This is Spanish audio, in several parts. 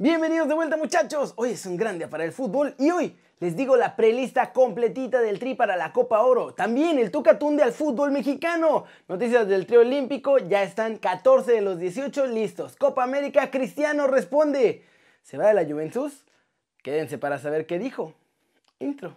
Bienvenidos de vuelta muchachos, hoy es un gran día para el fútbol y hoy les digo la prelista completita del Tri para la Copa Oro. También el Tucatunde al fútbol mexicano. Noticias del Tri Olímpico, ya están 14 de los 18 listos. Copa América, Cristiano responde. ¿Se va de la Juventus? Quédense para saber qué dijo. Intro.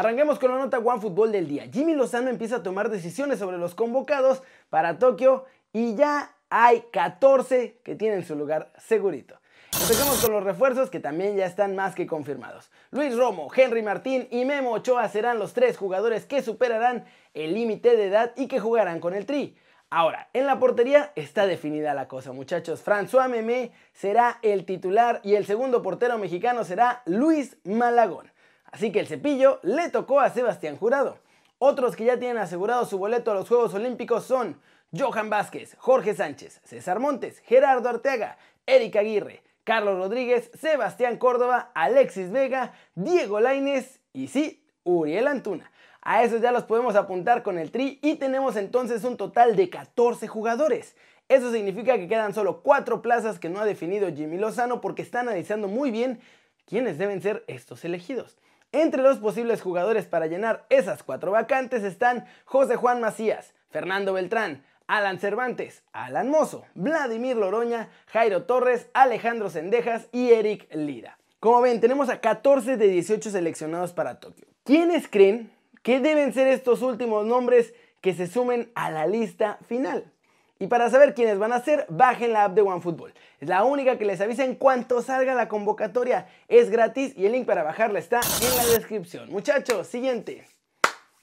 Arranquemos con la nota One Fútbol del día. Jimmy Lozano empieza a tomar decisiones sobre los convocados para Tokio y ya hay 14 que tienen su lugar segurito. Empecemos con los refuerzos que también ya están más que confirmados. Luis Romo, Henry Martín y Memo Ochoa serán los tres jugadores que superarán el límite de edad y que jugarán con el Tri. Ahora, en la portería está definida la cosa, muchachos. François Memé será el titular y el segundo portero mexicano será Luis Malagón. Así que el cepillo le tocó a Sebastián Jurado. Otros que ya tienen asegurado su boleto a los Juegos Olímpicos son Johan Vázquez, Jorge Sánchez, César Montes, Gerardo Arteaga, Eric Aguirre, Carlos Rodríguez, Sebastián Córdoba, Alexis Vega, Diego Laines y sí, Uriel Antuna. A esos ya los podemos apuntar con el tri y tenemos entonces un total de 14 jugadores. Eso significa que quedan solo 4 plazas que no ha definido Jimmy Lozano porque está analizando muy bien quiénes deben ser estos elegidos. Entre los posibles jugadores para llenar esas cuatro vacantes están José Juan Macías, Fernando Beltrán, Alan Cervantes, Alan Mozo, Vladimir Loroña, Jairo Torres, Alejandro Sendejas y Eric Lira. Como ven, tenemos a 14 de 18 seleccionados para Tokio. ¿Quiénes creen que deben ser estos últimos nombres que se sumen a la lista final? Y para saber quiénes van a ser, bajen la app de OneFootball. Es la única que les avisa en cuanto salga la convocatoria. Es gratis y el link para bajarla está en la descripción. Muchachos, siguiente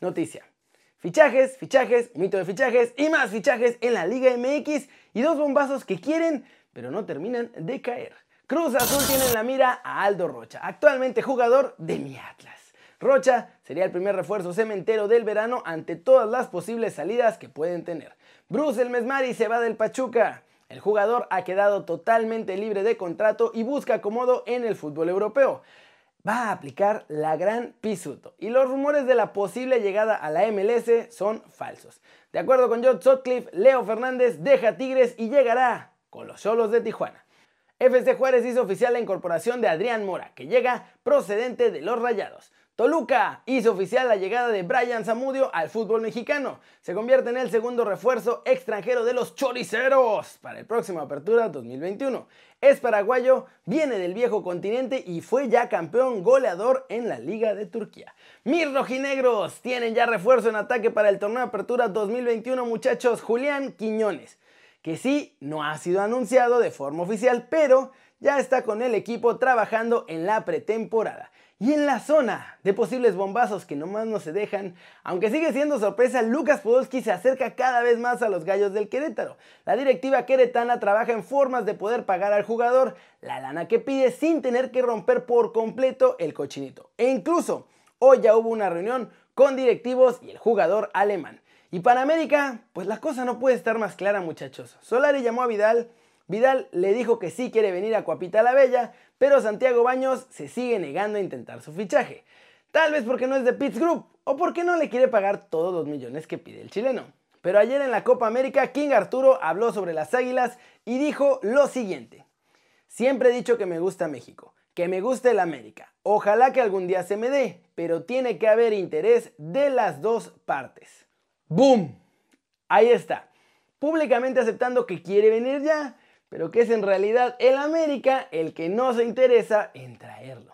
noticia. Fichajes, fichajes, mito de fichajes y más fichajes en la Liga MX y dos bombazos que quieren, pero no terminan de caer. Cruz Azul tiene en la mira a Aldo Rocha, actualmente jugador de mi Atlas. Rocha sería el primer refuerzo cementero del verano ante todas las posibles salidas que pueden tener. Bruce El Mesmari se va del Pachuca. El jugador ha quedado totalmente libre de contrato y busca acomodo en el fútbol europeo. Va a aplicar la gran Pisuto y los rumores de la posible llegada a la MLS son falsos. De acuerdo con John Sutcliffe, Leo Fernández deja Tigres y llegará con los solos de Tijuana. FC Juárez hizo oficial la incorporación de Adrián Mora, que llega procedente de los Rayados. Toluca hizo oficial la llegada de Brian Zamudio al fútbol mexicano. Se convierte en el segundo refuerzo extranjero de los choriceros para el próximo Apertura 2021. Es paraguayo, viene del viejo continente y fue ya campeón goleador en la Liga de Turquía. Mis rojinegros tienen ya refuerzo en ataque para el torneo Apertura 2021, muchachos. Julián Quiñones, que sí no ha sido anunciado de forma oficial, pero ya está con el equipo trabajando en la pretemporada. Y en la zona de posibles bombazos que nomás no se dejan, aunque sigue siendo sorpresa, Lucas Podolski se acerca cada vez más a los gallos del Querétaro. La directiva queretana trabaja en formas de poder pagar al jugador la lana que pide sin tener que romper por completo el cochinito. E incluso hoy ya hubo una reunión con directivos y el jugador alemán. Y para América, pues la cosa no puede estar más clara muchachos. Solari llamó a Vidal Vidal le dijo que sí quiere venir a Cuapita la Bella, pero Santiago Baños se sigue negando a intentar su fichaje. Tal vez porque no es de Pitts Group o porque no le quiere pagar todos los millones que pide el chileno. Pero ayer en la Copa América, King Arturo habló sobre las águilas y dijo lo siguiente. Siempre he dicho que me gusta México, que me gusta el América. Ojalá que algún día se me dé, pero tiene que haber interés de las dos partes. ¡Boom! Ahí está. Públicamente aceptando que quiere venir ya pero que es en realidad el América el que no se interesa en traerlo.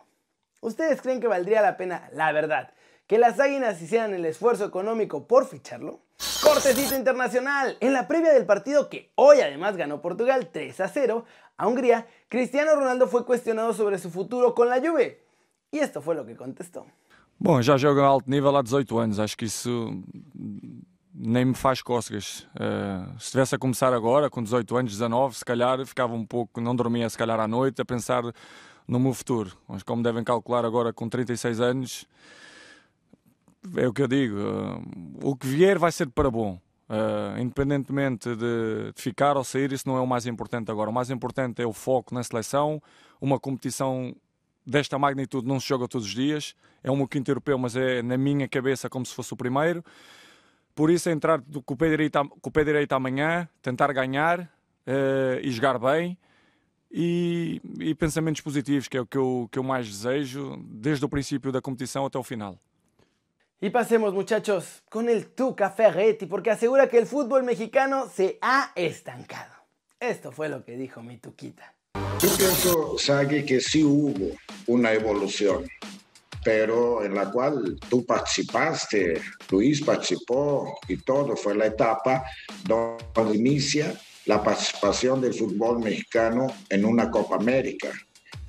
¿Ustedes creen que valdría la pena, la verdad, que las águilas hicieran el esfuerzo económico por ficharlo? Cortecito internacional. En la previa del partido que hoy además ganó Portugal 3 a 0 a Hungría, Cristiano Ronaldo fue cuestionado sobre su futuro con la Juve. Y esto fue lo que contestó. Bom, já jogo a alto nível há 18 anos. Acho que isso nem me faz cócegas. Uh, se estivesse a começar agora, com 18 anos, 19, se calhar ficava um pouco, não dormia se calhar à noite a pensar no meu futuro. Mas como devem calcular agora com 36 anos, é o que eu digo, uh, o que vier vai ser para bom. Uh, independentemente de, de, ficar ou sair, isso não é o mais importante agora. O mais importante é o foco na seleção, uma competição desta magnitude não se joga todos os dias. É um quinto europeu, mas é na minha cabeça como se fosse o primeiro. Por isso, entrar com o pé direito, com o pé direito amanhã, tentar ganhar uh, e jogar bem. E, e, pensamentos positivos, que é o que eu, que eu mais desejo, desde o princípio da competição até o final. Y pasemos muchachos con el Tuca Ferretti porque asegura que el fútbol mexicano se ha estancado. Esto fue lo que dijo mi Tuquita. Yo pienso, Sagi, que sí hubo una evolución, pero en la cual tú participaste, Luis participó y todo, fue la etapa donde inicia la participación del fútbol mexicano en una Copa América.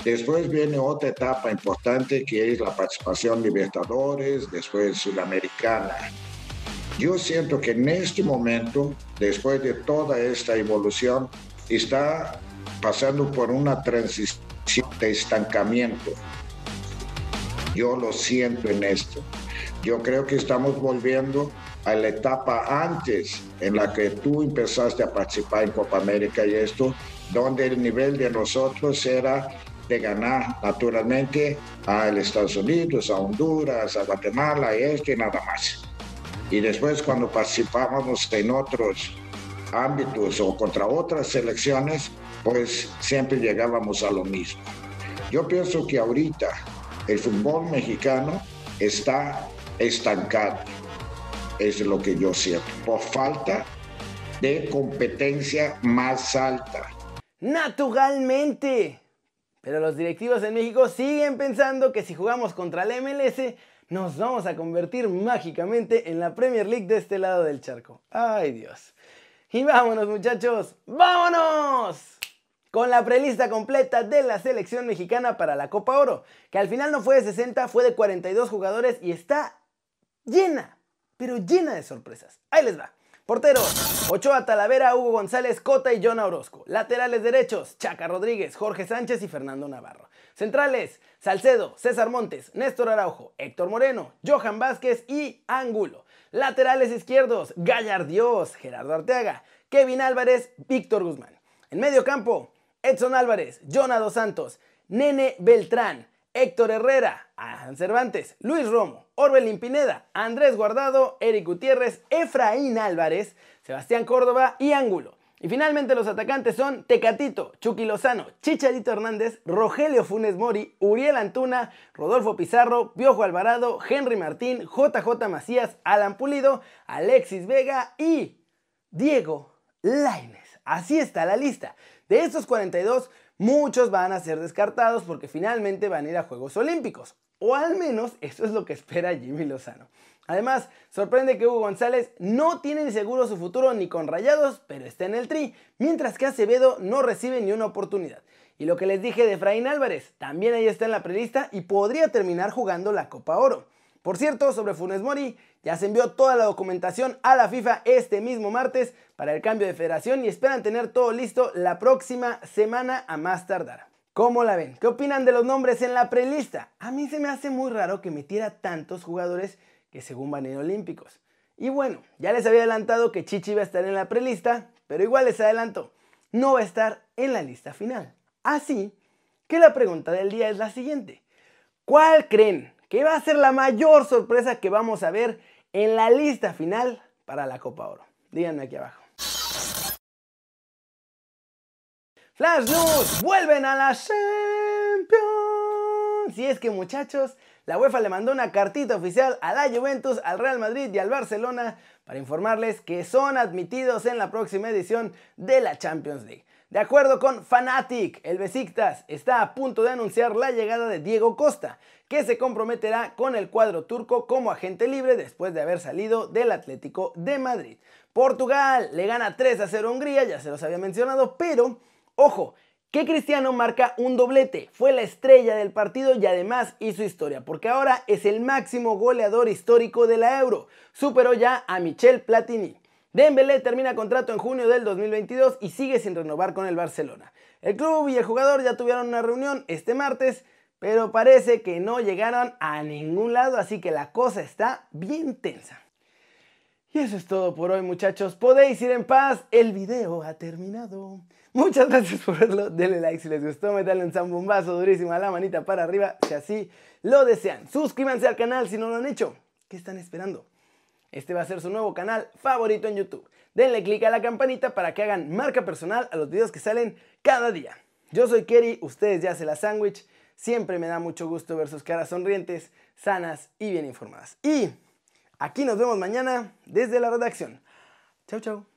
Después viene otra etapa importante que es la participación Libertadores, después Sudamericana. Yo siento que en este momento, después de toda esta evolución, está pasando por una transición de estancamiento. Yo lo siento en esto. Yo creo que estamos volviendo a la etapa antes en la que tú empezaste a participar en Copa América y esto, donde el nivel de nosotros era de ganar naturalmente a Estados Unidos, a Honduras, a Guatemala y esto y nada más. Y después cuando participábamos en otros ámbitos o contra otras selecciones, pues siempre llegábamos a lo mismo. Yo pienso que ahorita el fútbol mexicano está estancado, es lo que yo siento, por falta de competencia más alta. Naturalmente, pero los directivos en México siguen pensando que si jugamos contra el MLS, nos vamos a convertir mágicamente en la Premier League de este lado del charco. ¡Ay Dios! Y vámonos muchachos, vámonos con la prelista completa de la selección mexicana para la Copa Oro, que al final no fue de 60, fue de 42 jugadores y está llena, pero llena de sorpresas. Ahí les va. Porteros, Ochoa Talavera, Hugo González, Cota y John Orozco. Laterales derechos, Chaca Rodríguez, Jorge Sánchez y Fernando Navarro. Centrales, Salcedo, César Montes, Néstor Araujo, Héctor Moreno, Johan Vázquez y Angulo. Laterales izquierdos, Gallardios, Gerardo Arteaga, Kevin Álvarez, Víctor Guzmán. En medio campo, Edson Álvarez, Jonado Santos, Nene Beltrán, Héctor Herrera, Alan Cervantes, Luis Romo, Orbelín Pineda, Andrés Guardado, Eric Gutiérrez, Efraín Álvarez, Sebastián Córdoba y Ángulo. Y finalmente los atacantes son Tecatito, Chucky Lozano, Chicharito Hernández, Rogelio Funes Mori, Uriel Antuna, Rodolfo Pizarro, Piojo Alvarado, Henry Martín, JJ Macías, Alan Pulido, Alexis Vega y Diego Laines. Así está la lista. De estos 42, muchos van a ser descartados porque finalmente van a ir a Juegos Olímpicos. O al menos eso es lo que espera Jimmy Lozano. Además, sorprende que Hugo González no tiene seguro su futuro ni con Rayados, pero está en el tri, mientras que Acevedo no recibe ni una oportunidad. Y lo que les dije de Efraín Álvarez, también ahí está en la prelista y podría terminar jugando la Copa Oro. Por cierto, sobre Funes Mori, ya se envió toda la documentación a la FIFA este mismo martes para el cambio de federación y esperan tener todo listo la próxima semana a más tardar. ¿Cómo la ven? ¿Qué opinan de los nombres en la prelista? A mí se me hace muy raro que metiera tantos jugadores que según van a ir olímpicos. Y bueno, ya les había adelantado que Chichi va a estar en la prelista, pero igual les adelanto, no va a estar en la lista final. Así que la pregunta del día es la siguiente. ¿Cuál creen que va a ser la mayor sorpresa que vamos a ver en la lista final para la Copa Oro. Díganme aquí abajo. Flash News, vuelven a la Champions. Si es que muchachos, la UEFA le mandó una cartita oficial a la Juventus, al Real Madrid y al Barcelona para informarles que son admitidos en la próxima edición de la Champions League. De acuerdo con Fanatic, el Besiktas está a punto de anunciar la llegada de Diego Costa, que se comprometerá con el cuadro turco como agente libre después de haber salido del Atlético de Madrid. Portugal le gana 3 a 0 a Hungría, ya se los había mencionado, pero ojo, que Cristiano marca un doblete, fue la estrella del partido y además hizo historia, porque ahora es el máximo goleador histórico de la Euro, superó ya a Michel Platini. Dembélé termina contrato en junio del 2022 y sigue sin renovar con el Barcelona. El club y el jugador ya tuvieron una reunión este martes, pero parece que no llegaron a ningún lado, así que la cosa está bien tensa. Y eso es todo por hoy muchachos, podéis ir en paz, el video ha terminado. Muchas gracias por verlo. Denle like si les gustó. Métanle un zambombazo durísimo a la manita para arriba si así lo desean. Suscríbanse al canal si no lo han hecho. ¿Qué están esperando? Este va a ser su nuevo canal favorito en YouTube. Denle click a la campanita para que hagan marca personal a los videos que salen cada día. Yo soy Kerry, ustedes ya se la sándwich. Siempre me da mucho gusto ver sus caras sonrientes, sanas y bien informadas. Y aquí nos vemos mañana desde la redacción. Chau, chau.